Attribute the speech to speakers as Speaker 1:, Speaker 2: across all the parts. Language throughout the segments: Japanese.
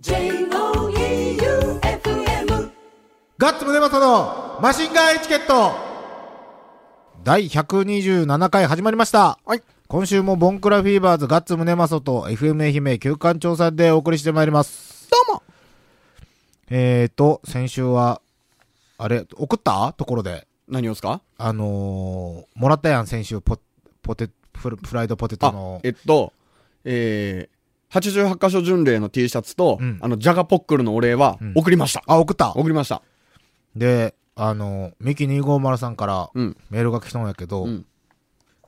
Speaker 1: J-O-E-U-F-M
Speaker 2: ガッツムネマソのマシンガンエチケット第127回始まりました。
Speaker 3: はい。
Speaker 2: 今週もボンクラフィーバーズガッツムネマソと FM 愛媛旧館長さんでお送りしてまいります。
Speaker 3: どうも
Speaker 2: えーと、先週は、あれ、送った？ところで。
Speaker 3: 何をですか？
Speaker 2: あのー、もらったやん、先週、ポ、ポテ、フルフライドポテト
Speaker 3: あ
Speaker 2: の、。
Speaker 3: えっと、えー、88箇所巡礼の T シャツと、
Speaker 2: うん
Speaker 3: あの、ジャガポックルのお礼は
Speaker 2: うん
Speaker 3: 送りました。
Speaker 2: あ、送った？
Speaker 3: 送りました。
Speaker 2: で、あのー、ミキ250さんから
Speaker 3: うん。
Speaker 2: メールが来たんやけど、
Speaker 3: うん。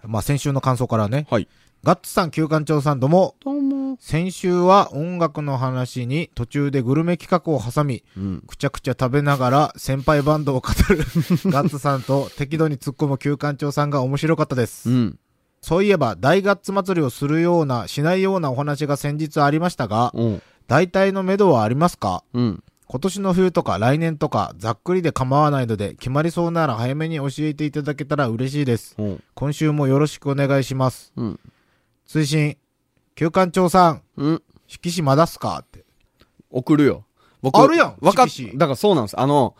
Speaker 2: まあ先週の感想からね、
Speaker 3: はい。
Speaker 2: ガッツさん、旧館長さんどうも、
Speaker 3: どうも。
Speaker 2: 先週は音楽の話に途中でグルメ企画を挟み、
Speaker 3: うん。
Speaker 2: くちゃくちゃ食べながら先輩バンドを語る ガッツさんと適度に突っ込む旧館長さんが面白かったです。
Speaker 3: うん。
Speaker 2: そういえば大ガッツ祭りをするような、しないようなお話が先日ありましたが、
Speaker 3: うん。
Speaker 2: 大体の目処はありますか？
Speaker 3: うん。
Speaker 2: 今年の冬とか来年とかざっくりで構わないので決まりそうなら早めに教えていただけたら嬉しいです。
Speaker 3: うん。
Speaker 2: 今週もよろしくお願いします。
Speaker 3: うん。
Speaker 2: 推進、旧館長さん、
Speaker 3: うん。
Speaker 2: 色紙まだっすか？って。
Speaker 3: 送るよ。僕、
Speaker 2: あるやん
Speaker 3: わかっだからそうなんです。あの、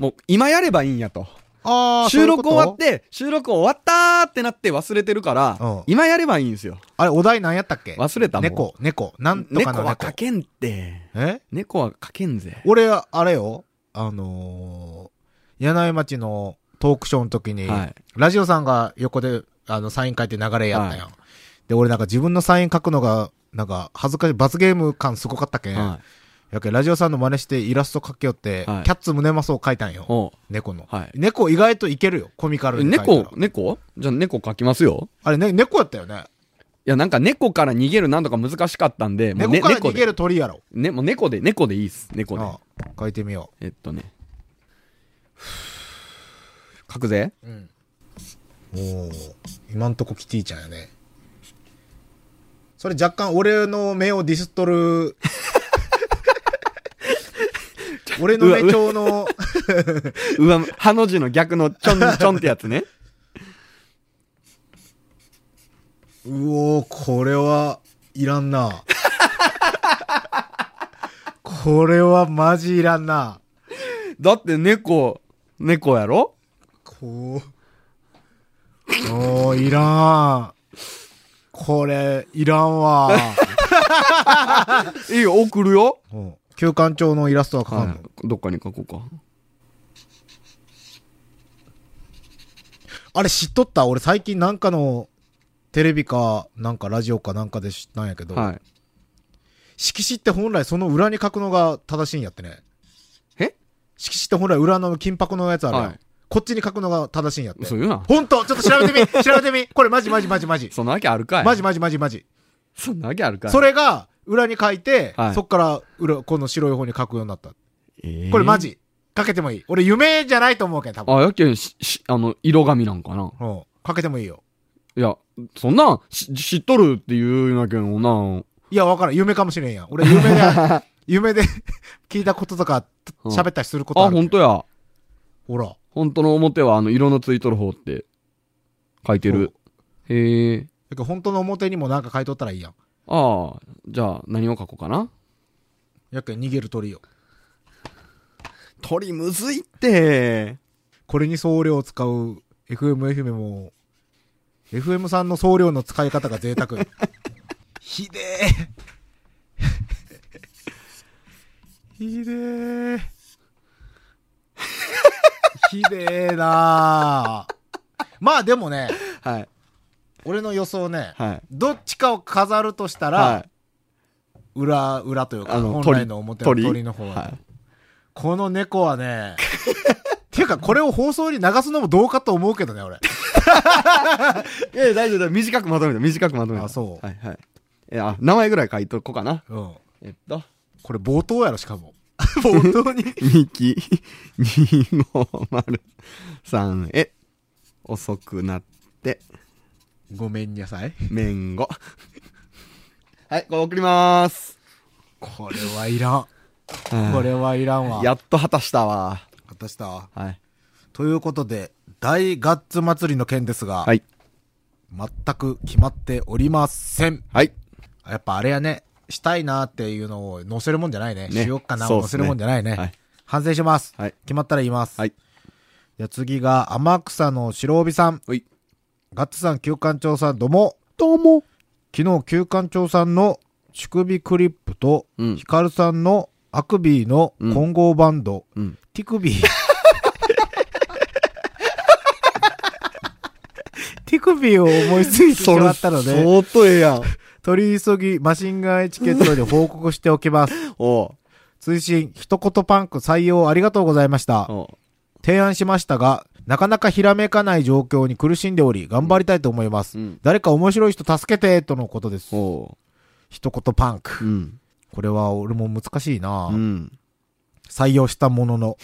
Speaker 3: もう、今やればいいんやと。
Speaker 2: あ
Speaker 3: 収録終わっ
Speaker 2: て。
Speaker 3: て、収録終わったーってなって忘れてるから、
Speaker 2: うん
Speaker 3: 今やればいいんですよ。
Speaker 2: あれ、お題何やったっけ？
Speaker 3: 忘れたもん
Speaker 2: 猫、猫。なんとか
Speaker 3: 猫
Speaker 2: の猫。
Speaker 3: は書けんって。
Speaker 2: え？
Speaker 3: 猫は書けんぜ。
Speaker 2: 俺、あれよ。あのー、柳井町のトークショーの時に、
Speaker 3: はい
Speaker 2: ラジオさんが横で、あの、サイン書いて流れやったやん。で、俺なんか自分のサイン書くのが、なんか、恥ずかしい、罰ゲーム感すごかったけん。
Speaker 3: は
Speaker 2: やけんラジオさんの真似してイラスト描けよって、
Speaker 3: はい
Speaker 2: キャッツ胸マスを書いたんよ。
Speaker 3: おう
Speaker 2: 猫の。
Speaker 3: はい
Speaker 2: 猫意外といけるよ。コミカルに。
Speaker 3: 猫？猫？じゃあ猫書きますよ。
Speaker 2: あれ、ね、猫やったよね。
Speaker 3: いや、なんか猫から逃げるなんとか難しかったんで、もうね
Speaker 2: 猫から逃げ
Speaker 3: で。
Speaker 2: る鳥やろ。
Speaker 3: ね、もう猫で、猫でいいっす。猫で。
Speaker 2: ああ書いてみよ
Speaker 3: えっとね。書くぜ。
Speaker 2: う。うん。おー今んとこキティちゃんやね。それ若干俺の目をディスっとる。俺の目調の、
Speaker 3: うわ、ハの字の逆のちょん ちょんってやつね。
Speaker 2: うおー、これは、いらんな。これはマジいらんな。
Speaker 3: だって猫、猫やろ？
Speaker 2: こう。おー、いらん。これ、いらんわ。
Speaker 3: いいよ、送るよ。
Speaker 2: うん旧館長のイラストは描かんの、
Speaker 3: はい。どっかに書こうか。
Speaker 2: あれ知っとった？俺最近なんかのテレビか、なんかラジオかなんかで知ったんやけど、
Speaker 3: はい。
Speaker 2: 色紙って本来その裏に書くのが正しいんやってね。
Speaker 3: え？
Speaker 2: 色紙って本来裏の金箔のやつあるやん。
Speaker 3: はい
Speaker 2: こっちに書くのが正しいんやって。
Speaker 3: 嘘言うな。
Speaker 2: ほんとちょっと調べてみ 調べてみこれマジマジマジマジ。
Speaker 3: そんなわけあるかい
Speaker 2: マジマジマジマジ。
Speaker 3: そんなわけあるかい
Speaker 2: それが裏に書いて、
Speaker 3: はい
Speaker 2: そっから裏、この白い方に書くようになった。
Speaker 3: えー
Speaker 2: これマジ。かけてもいい。俺夢じゃないと思うけん、多分。
Speaker 3: あ、やけん、し、し、あの、色紙なんかな。
Speaker 2: うん。かけてもいいよ。
Speaker 3: いや、そんなん、し、知っとるって言うんやけどな。
Speaker 2: いや、わからん。夢かもしれんやん。俺夢で、夢で 聞いたこととか、
Speaker 3: うん
Speaker 2: 喋ったりすることあ
Speaker 3: あ、
Speaker 2: る。
Speaker 3: ほんとや。
Speaker 2: ほら。
Speaker 3: 本当の表は、あの、色のついとる方って、書いてる。へえ。
Speaker 2: だけど本当の表にもなんか書いとったらいいやん。
Speaker 3: ああ、じゃあ、何を書こうかな？
Speaker 2: やけん逃げる鳥よ。
Speaker 3: 鳥むずいって。
Speaker 2: これに送料を使う FM、FM も、FM さんの送料の使い方が贅沢。ひでえ。ひでえ。ひでえなあまあでもね、
Speaker 3: はい。
Speaker 2: 俺の予想ね、
Speaker 3: はい。
Speaker 2: どっちかを飾るとしたら、
Speaker 3: はい。
Speaker 2: 裏、裏というか、本来の表の
Speaker 3: 鳥？
Speaker 2: 鳥の方は、
Speaker 3: はい。
Speaker 2: この猫はね、ていうかこれを放送に流すのもどうかと思うけどね、俺。
Speaker 3: いや大丈夫だ。短くまとめた。短くまとめた。
Speaker 2: あそう
Speaker 3: はいはい。え、あ、名前ぐらい書いとこうかな。
Speaker 2: うん。
Speaker 3: えっと、
Speaker 2: これ冒頭やろ、しかも。冒頭に。
Speaker 3: ミキ250へ、遅くなって、
Speaker 2: ごめんなさい。
Speaker 3: 麺後。はい、これ送りまーす。
Speaker 2: これはいらん。こ
Speaker 3: こ
Speaker 2: れはいらんわ。
Speaker 3: やっと果たしたわ。
Speaker 2: 果たした？
Speaker 3: はい。
Speaker 2: ということで、大ガッツ祭りの件ですが、
Speaker 3: はい。
Speaker 2: 全く決まっておりません。
Speaker 3: はい。
Speaker 2: やっぱあれやね。したいなっていうのを載せるもんじゃないね。
Speaker 3: ね
Speaker 2: しよっかな
Speaker 3: そうっすね
Speaker 2: を載せるもんじゃないね。
Speaker 3: はい
Speaker 2: 反省します。
Speaker 3: はい。
Speaker 2: 決まったら言います。
Speaker 3: はい。
Speaker 2: じゃあ次が、天草の白帯さん。
Speaker 3: はい。
Speaker 2: ガッツさん、旧館長さん、どうも。
Speaker 3: どうも。
Speaker 2: 昨日、旧館長さんの乳首クリップと、
Speaker 3: うん
Speaker 2: ヒカルさんのアクビーの混合バンド、
Speaker 3: うん。
Speaker 2: ティクビー。ティクビーを思いついてしまったので、
Speaker 3: 相当ええやん。
Speaker 2: 取り急ぎマシンガンエチケットで報告しておきます。
Speaker 3: おう
Speaker 2: 追伸、一言パンク採用ありがとうございました。
Speaker 3: おう
Speaker 2: 提案しましたが、なかなかひらめかない状況に苦しんでおり、頑張りたいと思います。
Speaker 3: うん。
Speaker 2: 誰か面白い人助けて、とのことです。
Speaker 3: お
Speaker 2: 一言パン
Speaker 3: う。
Speaker 2: ク。
Speaker 3: うん。
Speaker 2: これは俺も難しいな、
Speaker 3: うん。
Speaker 2: 採用したものの。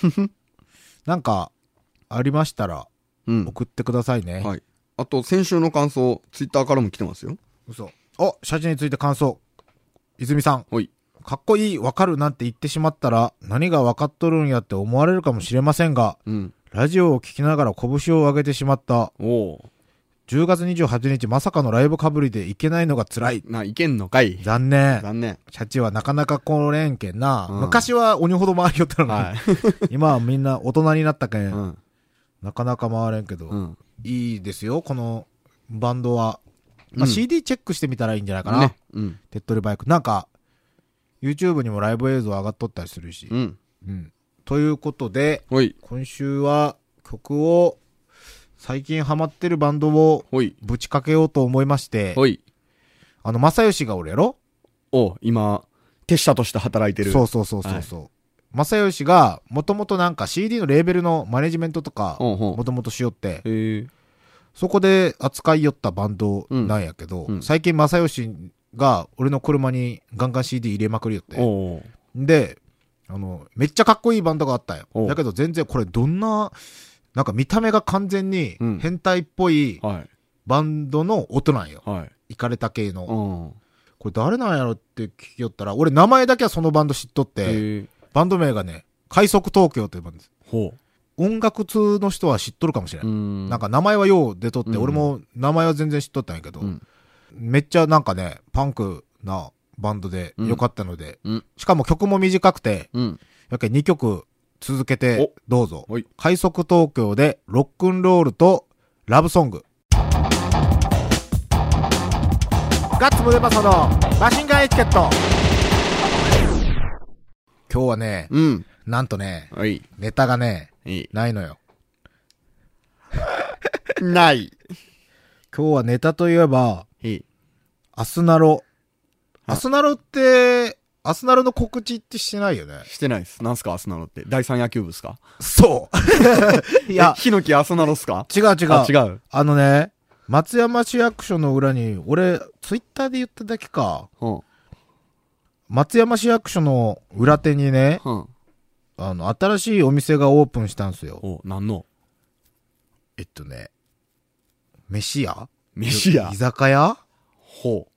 Speaker 2: なんか、ありましたら、
Speaker 3: うん。
Speaker 2: 送ってくださいね。
Speaker 3: はい。あと、先週の感想、ツイッターからも来てますよ。
Speaker 2: 嘘。お、写真について感想。泉さん。
Speaker 3: はい。
Speaker 2: かっこいい、わかるなんて言ってしまったら、何がわかっとるんやって思われるかもしれませんが、
Speaker 3: うん。
Speaker 2: ラジオを聞きながら拳を上げてしまった。
Speaker 3: おう
Speaker 2: 10月28日まさかのライブかぶりで行けないのが辛い。
Speaker 3: な、いけんのかい。
Speaker 2: 残念。
Speaker 3: 残念。
Speaker 2: シャチはなかなか来れんけんな。
Speaker 3: うん
Speaker 2: 昔は鬼ほど回りよったのに、
Speaker 3: はい。
Speaker 2: 今はみんな大人になったけん、
Speaker 3: うん。
Speaker 2: なかなか回れんけど、
Speaker 3: うん。
Speaker 2: いいですよ、このバンドは。まあ、
Speaker 3: うん
Speaker 2: CD チェックしてみたらいいんじゃないかな。
Speaker 3: ね。うん。
Speaker 2: 手っ取り早く。なんか、YouTube にもライブ映像上がっとったりするし。
Speaker 3: うん。
Speaker 2: うん。ということで。今週は曲を、最近ハマってるバンドを。ぶちかけようと思いまして。あの、正義が俺やろ？
Speaker 3: おう今、手下として働いてる。
Speaker 2: そうそうそうそうそう。正義が、もともとなんか CD のレーベルのマネジメントとか、もともとしよって。そこで扱いよったバンドなんやけど、
Speaker 3: うんうん
Speaker 2: 最近正義が俺の車にガンガン CD 入れまくりよって。で、あの、めっちゃかっこいいバンドがあったんよ。だけど全然これどんな、なんか見た目が完全に
Speaker 3: うん
Speaker 2: 変態っぽい
Speaker 3: はい。
Speaker 2: バンドの音なんよ。
Speaker 3: はい。
Speaker 2: れた系の。
Speaker 3: うん。
Speaker 2: これ誰なんやろって聞きよったら、俺名前だけはそのバンド知っとって。バンド名がね、快速東京というバンドです。
Speaker 3: ほ
Speaker 2: 音楽通の人は知っとるかもしれ
Speaker 3: う。
Speaker 2: ない。
Speaker 3: ん
Speaker 2: なんか、名前はよう出とって、
Speaker 3: うん
Speaker 2: 俺も名前は全然知っとったんやけど、
Speaker 3: うん。
Speaker 2: めっちゃなんかね、パンクなバンドで良かったので、
Speaker 3: うん。
Speaker 2: しかも曲も短くて、
Speaker 3: うん。
Speaker 2: やけ2曲続けてどうぞ。
Speaker 3: はい。
Speaker 2: 快速東京でロックンロールとラブソング。ガッツムデパソのマシンガンエチケット。今日はね、
Speaker 3: うん。
Speaker 2: なんとね、
Speaker 3: はい。
Speaker 2: ネタがね。ないのよ。
Speaker 3: ない。
Speaker 2: 今日はネタといえば。アスナロ。
Speaker 3: はい
Speaker 2: アスナロって、アスナロの告知ってしてないよね？
Speaker 3: してないです。なんすか、アスナロって。第三野球部っすか？
Speaker 2: そう。いや
Speaker 3: え、ヒノキアスナロっすか？
Speaker 2: 違う違う。
Speaker 3: あ、違う。
Speaker 2: あのね、松山市役所の裏に、俺、ツイッターで言っただけか。
Speaker 3: うん。
Speaker 2: 松山市役所の裏手にね、
Speaker 3: うん。
Speaker 2: あの、新しいお店がオープンしたんですよ。
Speaker 3: お、なんの？
Speaker 2: えっとね、飯屋？
Speaker 3: 飯屋？
Speaker 2: 居。酒屋？
Speaker 3: ほ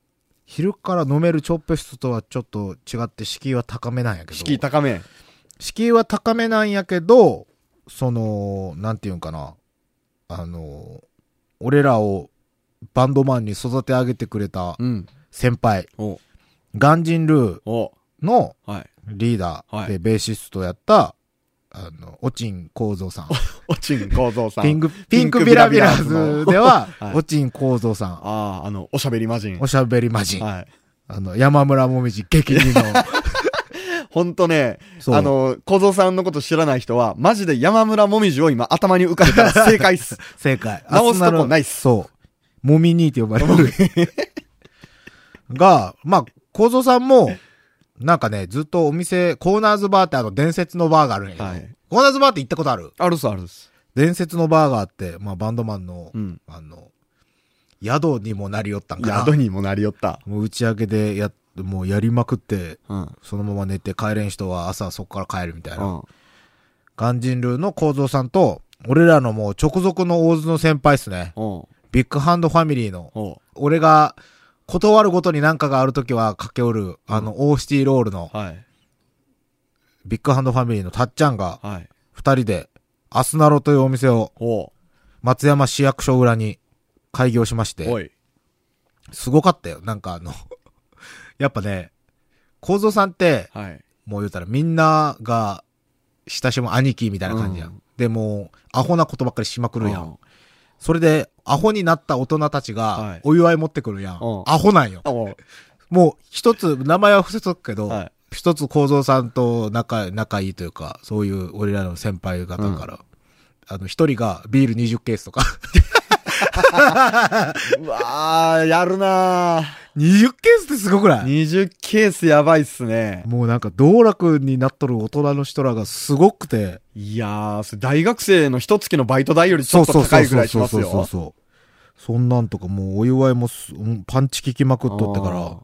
Speaker 2: 昼から飲めるチョップ室とはちょっと違って敷居は高めなんやけ
Speaker 3: う。
Speaker 2: ど。
Speaker 3: 敷居高め。
Speaker 2: 敷居は高めなんやけど、その、なんていうんかな。あの、俺らをバンドマンに育て上げてくれた
Speaker 3: うん。
Speaker 2: 先輩、
Speaker 3: お、
Speaker 2: ガンジンルー
Speaker 3: お、
Speaker 2: の
Speaker 3: はい。
Speaker 2: リーダー
Speaker 3: はい
Speaker 2: でベーシストやった、あの、おちん構造さん。
Speaker 3: おちん構造さん。
Speaker 2: ピンク、
Speaker 3: ピ
Speaker 2: ピンクビラビラズでは
Speaker 3: は、い
Speaker 2: おちん構造さん。
Speaker 3: ああ、あの、おしゃべり魔人。
Speaker 2: おしゃべり魔人。
Speaker 3: はい。
Speaker 2: あの、山村もみじ激似の。
Speaker 3: ほんとね、あの、構造さんのこと知らない人は、マジで山村もみじを今頭に浮かべたら正解っす。
Speaker 2: 正解。
Speaker 3: 直すとこないっす
Speaker 2: そう。もみにって呼ばれる。が、まあ、構造さんも、なんかね、ずっとお店、コーナーズバーってあの伝説のバーがあるんやけど、
Speaker 3: はい
Speaker 2: コーナーズバーって行ったことある？
Speaker 3: あるっす、あるっす。
Speaker 2: 伝説のバーがあって、まあバンドマンの、
Speaker 3: うん。
Speaker 2: あの、宿にもなりよったんかな。
Speaker 3: 宿にもなりよった。
Speaker 2: もう打ち上げでや、もうやりまくって、
Speaker 3: うん。
Speaker 2: そのまま寝て帰れん人は朝そこから帰るみたいうな。
Speaker 3: ん。
Speaker 2: ガンジンルーの構造さんと、俺らのもう直属の大津の先輩っすね。
Speaker 3: うん。
Speaker 2: ビッグハンドファミリーの。
Speaker 3: お
Speaker 2: 俺が、断るごとに何かがあるときは駆けおる、あの、オーシティロールの、
Speaker 3: はい。
Speaker 2: ビッグハンドファミリーのたっちゃんが、
Speaker 3: はい。
Speaker 2: 二人で、アスナロというお店を、
Speaker 3: お
Speaker 2: 松山市役所裏に開業しまして、
Speaker 3: おい。
Speaker 2: すごかったよ。なんかあの、やっぱね、構造さんって、
Speaker 3: はい。
Speaker 2: もう言うたらみんなが親しむ兄貴みたいな感じやん。
Speaker 3: うん
Speaker 2: でもう、アホなことばっかりしまくるやん。
Speaker 3: うん
Speaker 2: それで、アホになった大人たち
Speaker 3: はい。
Speaker 2: が、お祝い持ってくるやん。
Speaker 3: うん。
Speaker 2: アホなんよ。
Speaker 3: お
Speaker 2: もう、一つ、名前は伏せとくけど、
Speaker 3: はい。
Speaker 2: 一つ構造さんと仲、仲いいというか、そういう俺らの先輩方から、あの、一人がビール20ケースとか、
Speaker 3: うわー、やるな
Speaker 2: 20ケースってすごくな
Speaker 3: ー。
Speaker 2: い
Speaker 3: 20ケースやばいっすね。
Speaker 2: もうなんか道楽になっとる大人の人らがすごくて、
Speaker 3: いやー、大学生の一月のバイト代よりちょっと高いぐらいします
Speaker 2: そうそうそう
Speaker 3: よ。
Speaker 2: そう。そんなんとかもうお祝いもパンチ効きまくっとってか
Speaker 3: あ
Speaker 2: ら。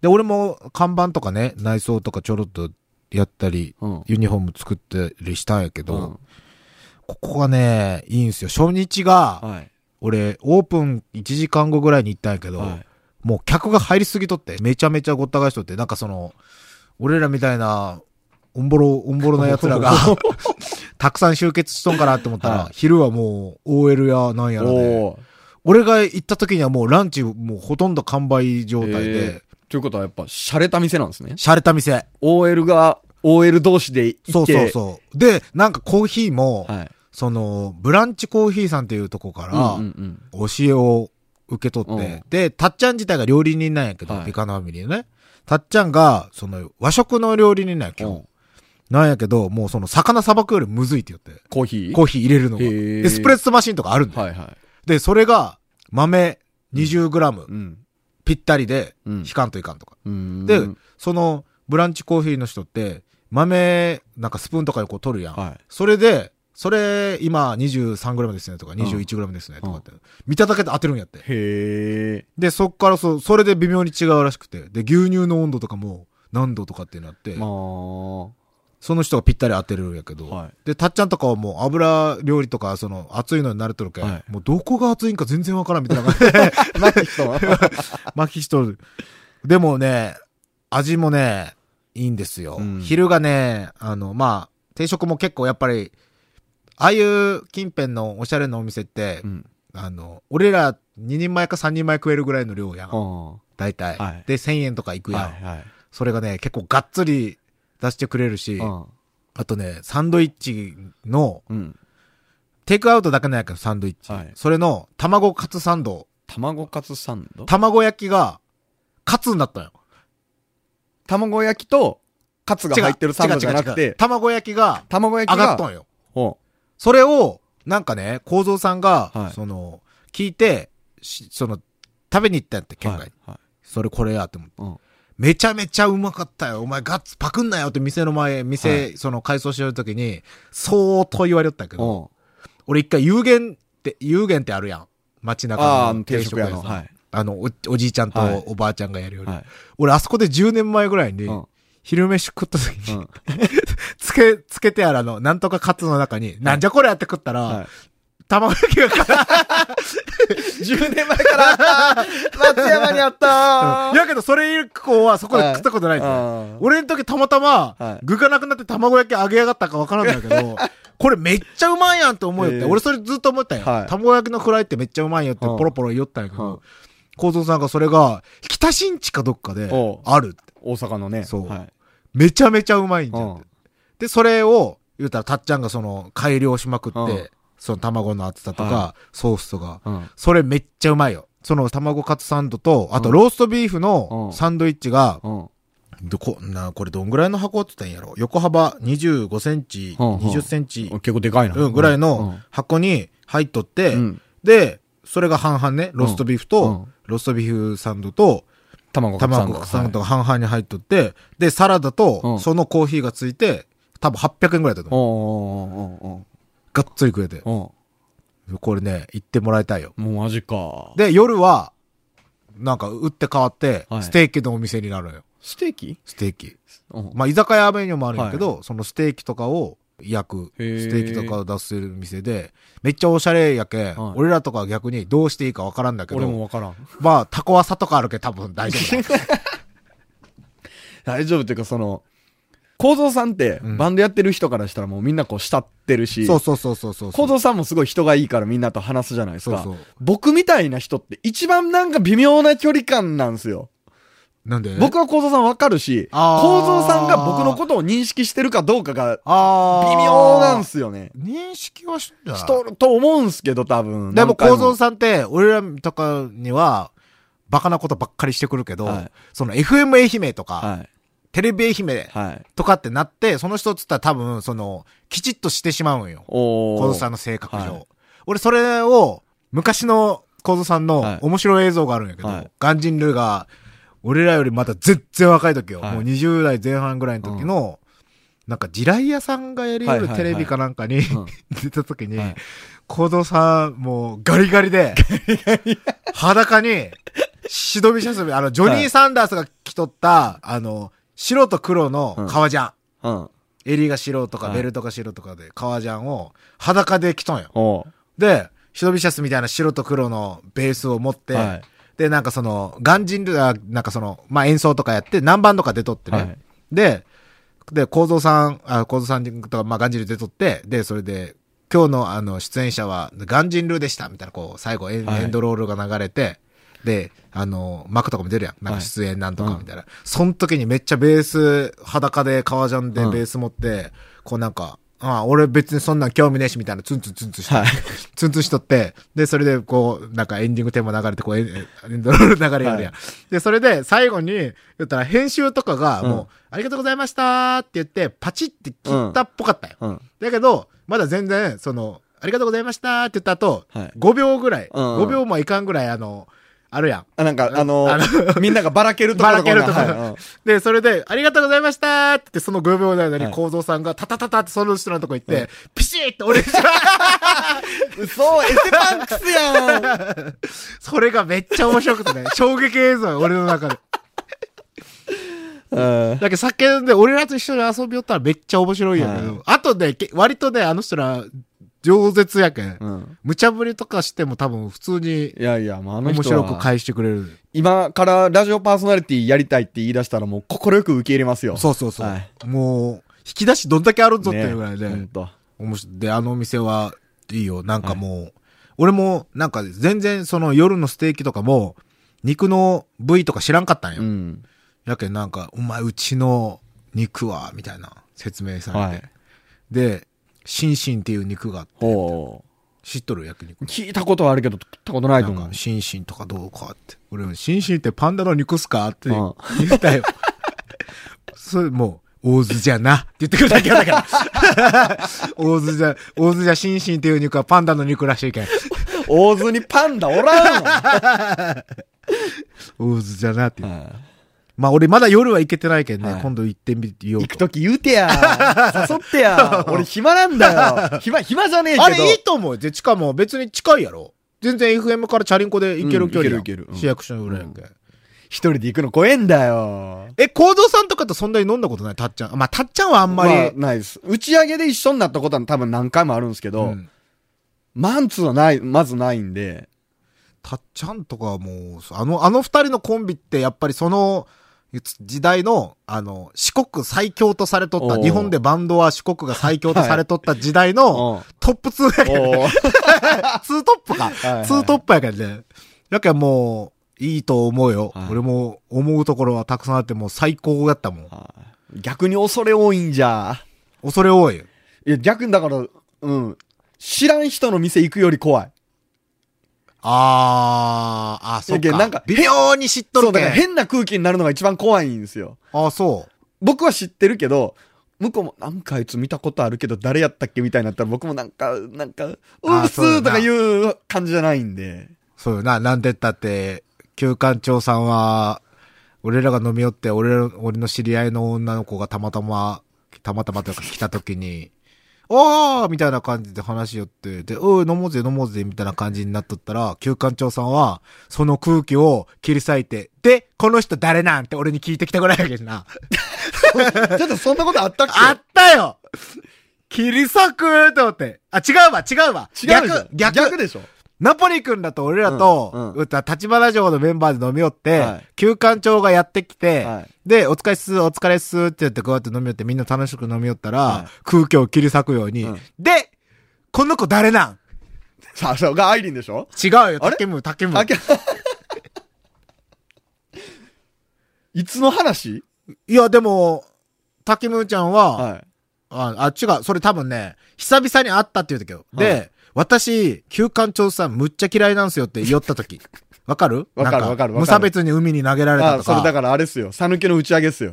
Speaker 2: で、俺も看板とかね、内装とかちょろっとやったり、
Speaker 3: うん
Speaker 2: ユニフォーム作ったりしたんやけど、
Speaker 3: うん
Speaker 2: ここがね、いいんすよ。初日が、
Speaker 3: はい。
Speaker 2: 俺、オープン1時間後ぐらいに行ったんやけど、
Speaker 3: はい
Speaker 2: もう客が入りすぎとって、めちゃめちゃごった返しとって、なんかその、俺らみたいな、オンボロ、オンボロな奴らが、たくさん集結しとんかなって思ったら、
Speaker 3: はい
Speaker 2: 昼はもう OL やなんやらで、
Speaker 3: おー。
Speaker 2: 俺が行った時にはもうランチもうほとんど完売状態
Speaker 3: え
Speaker 2: で、
Speaker 3: ということはやっぱ、洒落た店なんですね。
Speaker 2: 洒落た店。
Speaker 3: OL が、OL 同士で行って。
Speaker 2: そうそうそう。で、なんかコーヒーも、
Speaker 3: はい。
Speaker 2: その、ブランチコーヒーさんっていうとこから、
Speaker 3: うんうんうん。
Speaker 2: 教えを受け取って、
Speaker 3: うん
Speaker 2: で、たっちゃん自体が料理人なんやけど、
Speaker 3: はい
Speaker 2: ビカナファミリーのね。たっちゃんが、その、和食の料理人なんや、今日。
Speaker 3: うん
Speaker 2: なんやけど、もうその、魚さばくよりむずいって言って、
Speaker 3: コーヒー？
Speaker 2: コーヒー入れるのが。エスプレッソマシンとかあるんだよ。
Speaker 3: はいはい。
Speaker 2: で、それが、豆 20g
Speaker 3: うん。
Speaker 2: ぴったりで、
Speaker 3: うん
Speaker 2: 引かんといかんとか。
Speaker 3: うん
Speaker 2: で、その、ブランチコーヒーの人って、豆、なんかスプーンとかでこう取るやん。
Speaker 3: はい。
Speaker 2: それで、それ、今 23g ですねとか 21g ですねとかって、見ただけで当てるんやって。
Speaker 3: へえ。
Speaker 2: で、そっからそ、それで微妙に違うらしくて。で、牛乳の温度とかも何度とかってなって、
Speaker 3: まあ。
Speaker 2: その人がぴったり当てるんやけど、
Speaker 3: はい
Speaker 2: で、たっちゃんとかはもう油料理とか、その、熱いのに慣れとるけん、
Speaker 3: はい
Speaker 2: もうどこが熱いんか全然わからんみたいな感じで、
Speaker 3: マキ人は
Speaker 2: 巻きしとる。でもね、味もね、いいんですよ。
Speaker 3: うん
Speaker 2: 昼がね、あの、まあ、定食も結構やっぱり、ああいう近辺のおしゃれなお店って、
Speaker 3: うん。
Speaker 2: あの、俺ら2人前か3人前食えるぐらいの量やん。
Speaker 3: は
Speaker 2: 大体、
Speaker 3: はい
Speaker 2: で、1000円とかいく
Speaker 3: い
Speaker 2: やん。
Speaker 3: はい。
Speaker 2: それがね、結構がっつり出してくれるし、
Speaker 3: うん。
Speaker 2: あとね、サンドイッチの、
Speaker 3: うん。
Speaker 2: テイクアウトだけなんやけど、サンドイッチ。
Speaker 3: はい
Speaker 2: それの、卵カツサンド。
Speaker 3: 卵カツサンド？
Speaker 2: 卵焼きが、カツになったのよ。
Speaker 3: 卵焼きと、カツが入ってるサンドじゃなくて、
Speaker 2: 卵焼きが
Speaker 3: 卵焼きが、
Speaker 2: 上がったんよ。
Speaker 3: ほ
Speaker 2: それを、なんかね、構造さんが、
Speaker 3: はい
Speaker 2: その、聞いて、しその、食べに行ったんやって、
Speaker 3: う。
Speaker 2: 県外に。
Speaker 3: はい。はい
Speaker 2: それこれやって思って。
Speaker 3: うん。
Speaker 2: めちゃめちゃうまかったよ。お前ガッツパクんなよって店の前、店、
Speaker 3: は
Speaker 2: その改装してる時に、相当言われよったけど、
Speaker 3: うん。
Speaker 2: 俺一回有限って、有限ってあるやん。街中
Speaker 3: ああ、
Speaker 2: の
Speaker 3: 定食屋の。
Speaker 2: さん
Speaker 3: はい。
Speaker 2: あのお、おじいちゃんと
Speaker 3: はい
Speaker 2: おばあちゃんがやるより。
Speaker 3: はい。
Speaker 2: 俺あそこで10年前ぐらいに、
Speaker 3: うん。
Speaker 2: 昼飯食った時に、
Speaker 3: うん。
Speaker 2: つけ、つけてあるあの、なんとかカツの中に、なんじゃこれやって食ったら、
Speaker 3: はい。
Speaker 2: 卵焼きがか
Speaker 3: 10年前から松山にあった
Speaker 2: やけど、それ以降はそこで食ったことないんですよ。
Speaker 3: あ
Speaker 2: 俺の時たまたま、
Speaker 3: はい
Speaker 2: 具がなくなって卵焼き揚げ上がったかわからんだけど、これめっちゃうまいやんって思うよって。
Speaker 3: へえ
Speaker 2: 俺それずっと思ったんよ。
Speaker 3: はい
Speaker 2: 卵焼きのフライってめっちゃうまいよって
Speaker 3: うん
Speaker 2: ポロポロ言おったんやけ
Speaker 3: うん
Speaker 2: ど、構造さんがそれが、北新地かどっかで
Speaker 3: おう、
Speaker 2: あるって。
Speaker 3: 大阪のね。
Speaker 2: そう
Speaker 3: はい。
Speaker 2: めちゃめちゃうまいんじゃんって
Speaker 3: うん。
Speaker 2: で、それを、言うたらたっちゃんがその、改良しまくっ
Speaker 3: うん
Speaker 2: て、その卵の厚さとか
Speaker 3: は、
Speaker 2: ソースとか、
Speaker 3: うん。
Speaker 2: それめっちゃうまいよ。その卵カツサンドと、あと
Speaker 3: うん
Speaker 2: ローストビーフ
Speaker 3: うん
Speaker 2: のサンドイッチが、
Speaker 3: うん。
Speaker 2: どこ、な、これどんぐらいの箱って言ったんやろ？横幅25センチ、
Speaker 3: うんうん
Speaker 2: 20センチ、
Speaker 3: 結構でかいな。
Speaker 2: うん、ぐらいの箱に入っとって、
Speaker 3: うん。
Speaker 2: で、それが半々ね、ローストビーフ
Speaker 3: うん
Speaker 2: と、ローストビーフサンドと、
Speaker 3: 卵カツサンド。
Speaker 2: 卵サンドが半々に入っとって、で、サラダ
Speaker 3: う
Speaker 2: と、
Speaker 3: ん
Speaker 2: そのコーヒーがついて、多分800円ぐらいだと思う。
Speaker 3: おーおーおーお
Speaker 2: がっつり食えて。これね、行ってもらいたいよ。
Speaker 3: ーもうマジか。
Speaker 2: で、夜は、なんか、打って変わって
Speaker 3: は、い
Speaker 2: ステーキのお店になるのよ。
Speaker 3: ステーキ？
Speaker 2: ステーキ。
Speaker 3: うん。
Speaker 2: まあ、居酒屋メニューもあるんやけど、そのステーキとかを焼く、ステーキとかを出せる店で、めっちゃおしゃれやけ俺らとかは逆にどうしていいかわからんだけ
Speaker 3: 俺も
Speaker 2: ど、
Speaker 3: わからん。
Speaker 2: まあ、タコワサとかあるけん多分大丈夫だ。
Speaker 3: 大丈夫っていうかその、構造さんって、
Speaker 2: うん
Speaker 3: バンドやってる人からしたらもうみんなこう慕ってるし、
Speaker 2: そうそうそうそうそう。
Speaker 3: 構造さんもすごい人がいいからみんなと話すじゃないですか。
Speaker 2: そうそう
Speaker 3: 僕みたいな人って一番なんか微妙な距離感なんですよ。
Speaker 2: なんで？
Speaker 3: 僕は構造さんわかるし、構造さんが僕のことを認識してるかどうかが微妙なんすよね。
Speaker 2: 認識はし
Speaker 3: とると思うんすけど、多分。
Speaker 2: でも構造さんって、俺らとかには、バカなことばっかりしてくるけど、
Speaker 3: はい
Speaker 2: その FM 愛媛とか、
Speaker 3: はい。
Speaker 2: テレビ愛媛
Speaker 3: はい。
Speaker 2: とかってなって、その人っつったら多分、その、きちっとしてしまうんよ。
Speaker 3: おー。
Speaker 2: 構造さんの性格上。
Speaker 3: はい。
Speaker 2: 俺それを、昔の構造さん
Speaker 3: はい。
Speaker 2: の面白い映像があるんやけど、
Speaker 3: はい。
Speaker 2: ガンジンルーが、俺らよりまだ全然若い時よ。
Speaker 3: はい。
Speaker 2: もう20代前半ぐらいの時の、なんか地雷屋さんがやり得るテレビかなんかに、
Speaker 3: うん。
Speaker 2: 出た時に、
Speaker 3: はい。
Speaker 2: 構造さん、もうガリガリで、裸に、シドビシャスビ、あの、ジョニー・サンダースが着とった、あの、白と黒の革ジャン。
Speaker 3: うん。
Speaker 2: 襟が白とか
Speaker 3: はい
Speaker 2: ベルトが白とかで革ジャンを裸で着とんよ。
Speaker 3: おう
Speaker 2: で、シドビシャスみたいな白と黒のベースを持って、
Speaker 3: はい
Speaker 2: で、なんかその、ガンジンルあなんかその、まあ、演奏とかやって、何番とか出とってね。
Speaker 3: はい
Speaker 2: で、で、構造さん、あ、構造さんとか、まあ、ガンジンル出とって、で、それで、今日のあの、出演者は、ガンジンルでした、みたいな、こう、最後エン、
Speaker 3: はい
Speaker 2: エンドロールが流れて、で、あの、幕とかも出るやん。なんか出演なんとかみたいな。その時にめっちゃベース、裸で革ジャンで
Speaker 3: うん
Speaker 2: ベース持って、こうなんか、ああ、俺別にそんなん興味ねえし、みたいな、ツンツンツンツンして、
Speaker 3: はい
Speaker 2: ツンツンしとって、で、それでこう、なんかエンディングテーマ流れて、こうエン、エンドロール流れやるやん。で、それで最後に、言ったら編集とかが、
Speaker 3: うん
Speaker 2: もう、ありがとうございましたって言って、パチって切ったっぽかったよ。
Speaker 3: うん。
Speaker 2: だけど、まだ全然、その、ありがとうございましたって言った後、
Speaker 3: はい
Speaker 2: 5秒ぐらい、
Speaker 3: うん
Speaker 2: 5秒もいかんぐらい、あの、あるやん。
Speaker 3: あ、なんか、あの
Speaker 2: あ
Speaker 3: みんながばらけるところ
Speaker 2: ばらけるところ。
Speaker 3: はいうん。
Speaker 2: で、それで、ありがとうございましたってその5秒の間に
Speaker 3: はい。
Speaker 2: 構造さんが、タタタタってその後ろのとこ行って、ピシッって俺、
Speaker 3: 嘘エセパンクスやん。
Speaker 2: それがめっちゃ面白くてね、衝撃映像よ俺の中で。
Speaker 3: うん。
Speaker 2: だけど酒で俺らと一緒に遊びよったらめっちゃ面白いやけど、
Speaker 3: はい。
Speaker 2: あとで、け割とね、あの人ら、饒舌やけん。
Speaker 3: うん。
Speaker 2: 無茶ぶりとかしても多分普通に
Speaker 3: いやいや、もうあの人
Speaker 2: 面白
Speaker 3: は
Speaker 2: く返してくれる。
Speaker 3: 今からラジオパーソナリティやりたいって言い出したらもう快く受け入れますよ。
Speaker 2: そうそうそう。
Speaker 3: はい
Speaker 2: もう、引き出しどんだけあるぞっていうぐらいで。
Speaker 3: ねほんと
Speaker 2: 面白いで、あのお店はいいよ。なんかもう、俺もなんか全然その夜のステーキとかも、肉の部位とか知らんかったんよ。
Speaker 3: うん。
Speaker 2: やけんなんか、お前うちの肉は、みたいな説明されて。
Speaker 3: はい
Speaker 2: で、シンシンっていう肉があって、
Speaker 3: ほ
Speaker 2: 知っとる焼肉
Speaker 3: う。。聞いたことはあるけど、食ったことないと思う。
Speaker 2: シンシンとかどうかって。俺も、シンシンってパンダの肉っすかって
Speaker 3: うん
Speaker 2: 言ったよ。それもう、大津じゃなって言ってくるだけだから。大津じゃ、大津じゃシンシンっていう肉はパンダの肉らしいけん。
Speaker 3: 大津にパンダおらんの
Speaker 2: 大津じゃなって言う。
Speaker 3: はい
Speaker 2: まあ俺まだ夜は行けてないけんね、
Speaker 3: はい
Speaker 2: 今度行ってみよう
Speaker 3: 行くとき言うてや。誘ってや。俺暇なんだよ。暇、暇じゃねえけど。
Speaker 2: あれいいと思うよ。で、地下も別に近いやろ。全然 FM からチャリンコで行ける距離やん
Speaker 3: うん行ける行けるうん
Speaker 2: 市役所の裏やんけ。
Speaker 3: 一人で行くの怖えんだよ。
Speaker 2: え、コードさんとかとそんなに飲んだことない？たっちゃん。まあ、たっちゃんはあんまり。
Speaker 3: まあないです。打ち上げで一緒になったことは多分何回もあるんですけど、
Speaker 2: うん
Speaker 3: マンツーはない、まずないんで、
Speaker 2: たっちゃんとかはもう、あの、あの二人のコンビってやっぱりその、時代の、あの、四国最強とされとった、日本でバンドは四国が最強とされとった時代の
Speaker 3: うん
Speaker 2: トップ2やけど、
Speaker 3: おー
Speaker 2: ツートップか。
Speaker 3: はいはい
Speaker 2: ツートップやけどね。やけんもう、いいと思うよ。
Speaker 3: はい
Speaker 2: 俺も思うところはたくさんあってもう最高やったもん。
Speaker 3: はい逆に恐れ多いんじゃ。
Speaker 2: 恐れ多い。
Speaker 3: いや、逆にだから、うん。知らん人の店行くより怖い。
Speaker 2: あー、あ、そっか。
Speaker 3: なんか
Speaker 2: 微妙に知っと
Speaker 3: そう、
Speaker 2: るけん
Speaker 3: だから変な空気になるのが一番怖いんですよ。
Speaker 2: あ、そう。
Speaker 3: 僕は知ってるけど、向こうも、なんかあいつ見たことあるけど、誰やったっけみたいになったら、僕もなんか、なんか、う
Speaker 2: あ
Speaker 3: っすーとかいう感じじゃないんで。
Speaker 2: そうよな、なんて言ったって、旧館長さんは、俺らが飲み寄って、俺ら、俺の知り合いの女の子がたまたま、たまたまというか来た時に、おーみたいな感じで話しよって、で、おい、飲もうぜ、飲もうぜ、みたいな感じになっとったら、旧館長さんは、その空気を切り裂いて、で、この人誰なんて俺に聞いてきたぐらいやけどな。
Speaker 3: ちょっとそんなことあったっけ？
Speaker 2: あったよ切り裂くって思って。あ、違うわ、違うわ。
Speaker 3: 違う
Speaker 2: 逆、逆。
Speaker 3: 逆でしょ
Speaker 2: ナポリ君だと俺らと、
Speaker 3: うんうん。
Speaker 2: うった立花城のメンバーで飲み寄って、
Speaker 3: はい。
Speaker 2: 旧館長がやってきて、
Speaker 3: はい。
Speaker 2: で、お疲れっす、お疲れっすって言ってこうやって飲み寄ってみんな楽しく飲み寄ったら、
Speaker 3: はい。
Speaker 2: 空気を切り裂くように、
Speaker 3: うん。
Speaker 2: で、この子誰なん？
Speaker 3: さあ、そうがアイリンでしょ？
Speaker 2: 違うよ、竹ム、竹ム。
Speaker 3: あけ いつの話？
Speaker 2: いや、でも、竹ムーちゃんは、
Speaker 3: はい。
Speaker 2: あ、あ、違う、それ多分ね、久々に会ったって言うたけど。
Speaker 3: はい。
Speaker 2: で、私、旧館長さんむっちゃ嫌いなんすよって言った時。わかる？
Speaker 3: わかるわかる
Speaker 2: 無差別に海に投げられた
Speaker 3: あ、
Speaker 2: とか。
Speaker 3: それだからあれっすよ。さぬきの打ち上げっすよ。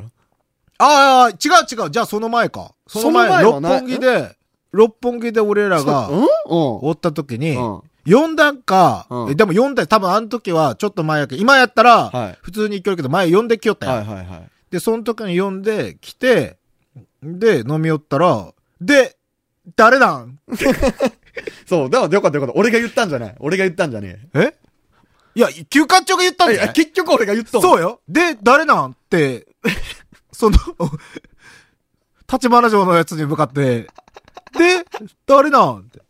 Speaker 2: ああ、違う違う。じゃあその前か。その前、六本木で、六本木で俺らが
Speaker 3: うんうん。
Speaker 2: おった時に、
Speaker 3: うん
Speaker 2: 呼んだんか、
Speaker 3: うん
Speaker 2: えでも呼んだ、多分あの時はちょっと前やけど、今やったら、
Speaker 3: はい
Speaker 2: 普通に行けるけど、前呼んできよったやん。
Speaker 3: はいはいはい。
Speaker 2: で、その時に呼んで来て、で、飲み寄ったら、で、誰なん？
Speaker 3: そう、だからよかったよかった。俺が言ったんじゃない。俺が言ったんじゃね
Speaker 2: えいや、休館長が言ったん
Speaker 3: え。いや、
Speaker 2: だよ。
Speaker 3: 結局俺が言った
Speaker 2: そうよ。で、誰なんって、その、立花城のやつに向かって、で、誰なんって。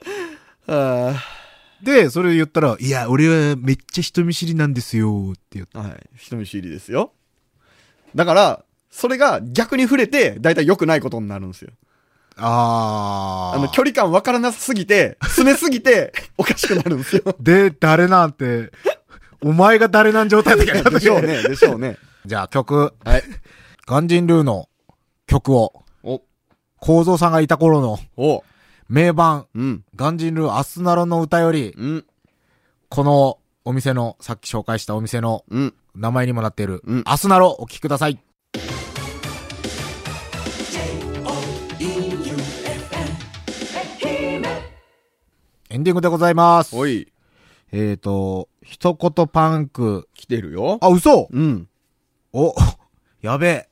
Speaker 3: あ
Speaker 2: で、それ言ったら、いや、俺はめっちゃ人見知りなんですよ、って言って。
Speaker 3: ーはい。人見知りですよ。だから、それが逆に触れて、だいたい良くないことになるんですよ。
Speaker 2: あー。
Speaker 3: あの、距離感わからなさすぎて、詰めすぎて、おかしくなるんですよ。
Speaker 2: で、誰なんて、お前が誰なん状態だけど。
Speaker 3: でしょうね、でしょうね。
Speaker 2: じゃあ曲、
Speaker 3: はい。
Speaker 2: ガンジンルーの曲を、
Speaker 3: お、
Speaker 2: 構造さんがいた頃の
Speaker 3: お、
Speaker 2: 名盤、
Speaker 3: うん、
Speaker 2: ガンジンルーアスナロの歌より、
Speaker 3: うん、
Speaker 2: このお店の、さっき紹介したお店の
Speaker 3: うん。
Speaker 2: 名前にもなっている、
Speaker 3: うん
Speaker 2: アスナロお聴きください。エンディングでございます。
Speaker 3: おい、
Speaker 2: えーと、一言パンク。
Speaker 3: 来てるよ。
Speaker 2: あ、嘘
Speaker 3: うん。
Speaker 2: お、やべえ。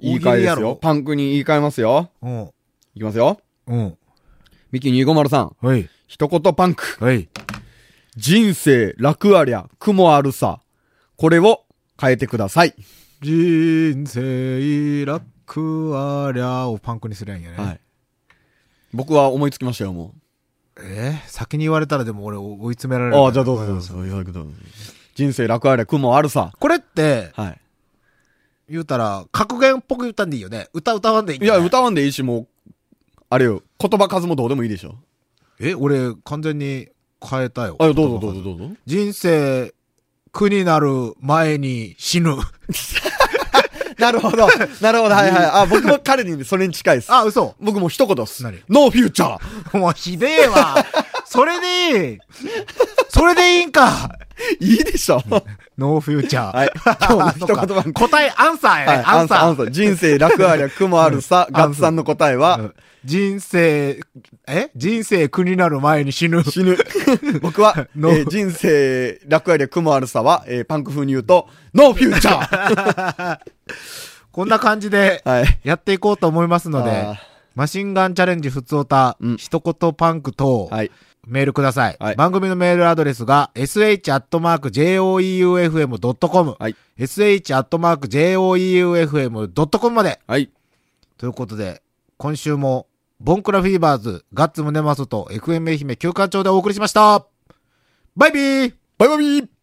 Speaker 3: 言い換えですよ。パンクに言い換えますよ。
Speaker 2: ろ。
Speaker 3: いきますよ。
Speaker 2: うん。うん。
Speaker 3: ミキ250ん。
Speaker 2: はい。
Speaker 3: 一言パンク。
Speaker 2: はい。
Speaker 3: 人生楽ありゃ、苦もあるさ。これを変えてください。
Speaker 2: 人生楽ありゃをパンクにすりゃいいんやね。
Speaker 3: はい。僕は思いつきましたよ、も
Speaker 2: え？ー先に言われたらでも俺追い詰められ
Speaker 3: う。
Speaker 2: る。
Speaker 3: ああ、じゃあどうぞどうぞ。どうぞ人生楽ありゃ、苦もあるさ。
Speaker 2: これって、
Speaker 3: はい。
Speaker 2: 言うたら、格言っぽく言ったんでいいよね。歌歌わんでいいん
Speaker 3: いや、歌わんでいいし、もう、あれよ、言葉数もどうでもいいでしょ。
Speaker 2: え、俺、完全に変えたよ。
Speaker 3: あ、どうぞどうぞどうぞ。
Speaker 2: 人生、苦になる前に死ぬ。
Speaker 3: なるほど。なるほど、はいはい。あ、僕も彼にそれに近いです。
Speaker 2: あ、嘘。
Speaker 3: 僕も一言っす。
Speaker 2: 何？
Speaker 3: ノーフューチャー
Speaker 2: もうひでえわ。それでいい。それでいいんか。
Speaker 3: いいでしょ
Speaker 2: ノーフューチャー。
Speaker 3: はい。今日の一言番
Speaker 2: 答え、アンサーやね。
Speaker 3: はい、アンサー、アンサー。人生楽ありゃ、苦もあるさ。ガッツさんの答えは、
Speaker 2: うん人生、え？人生苦になる前に死ぬ。
Speaker 3: 死ぬ。僕は、え
Speaker 2: ノー
Speaker 3: ー人生楽ありゃ、苦もあるさは、えーパンク風に言うと、ノーフューチャー
Speaker 2: こんな感じで、
Speaker 3: はい。
Speaker 2: やっていこうと思いますので
Speaker 3: あ、
Speaker 2: マシンガンチャレンジふつおた、
Speaker 3: うん
Speaker 2: 一言パンク等、
Speaker 3: はい。
Speaker 2: メールください,、
Speaker 3: はい
Speaker 2: 番組のメールアドレスが、sh.joeufm.com、
Speaker 3: はい。
Speaker 2: sh.joeufm.com まで。
Speaker 3: はい。
Speaker 2: ということで、今週も、ボンクラフィーバーズ、ガッツムネマソと FM 愛媛休館長でお送りしましたバイビー
Speaker 3: バイバイ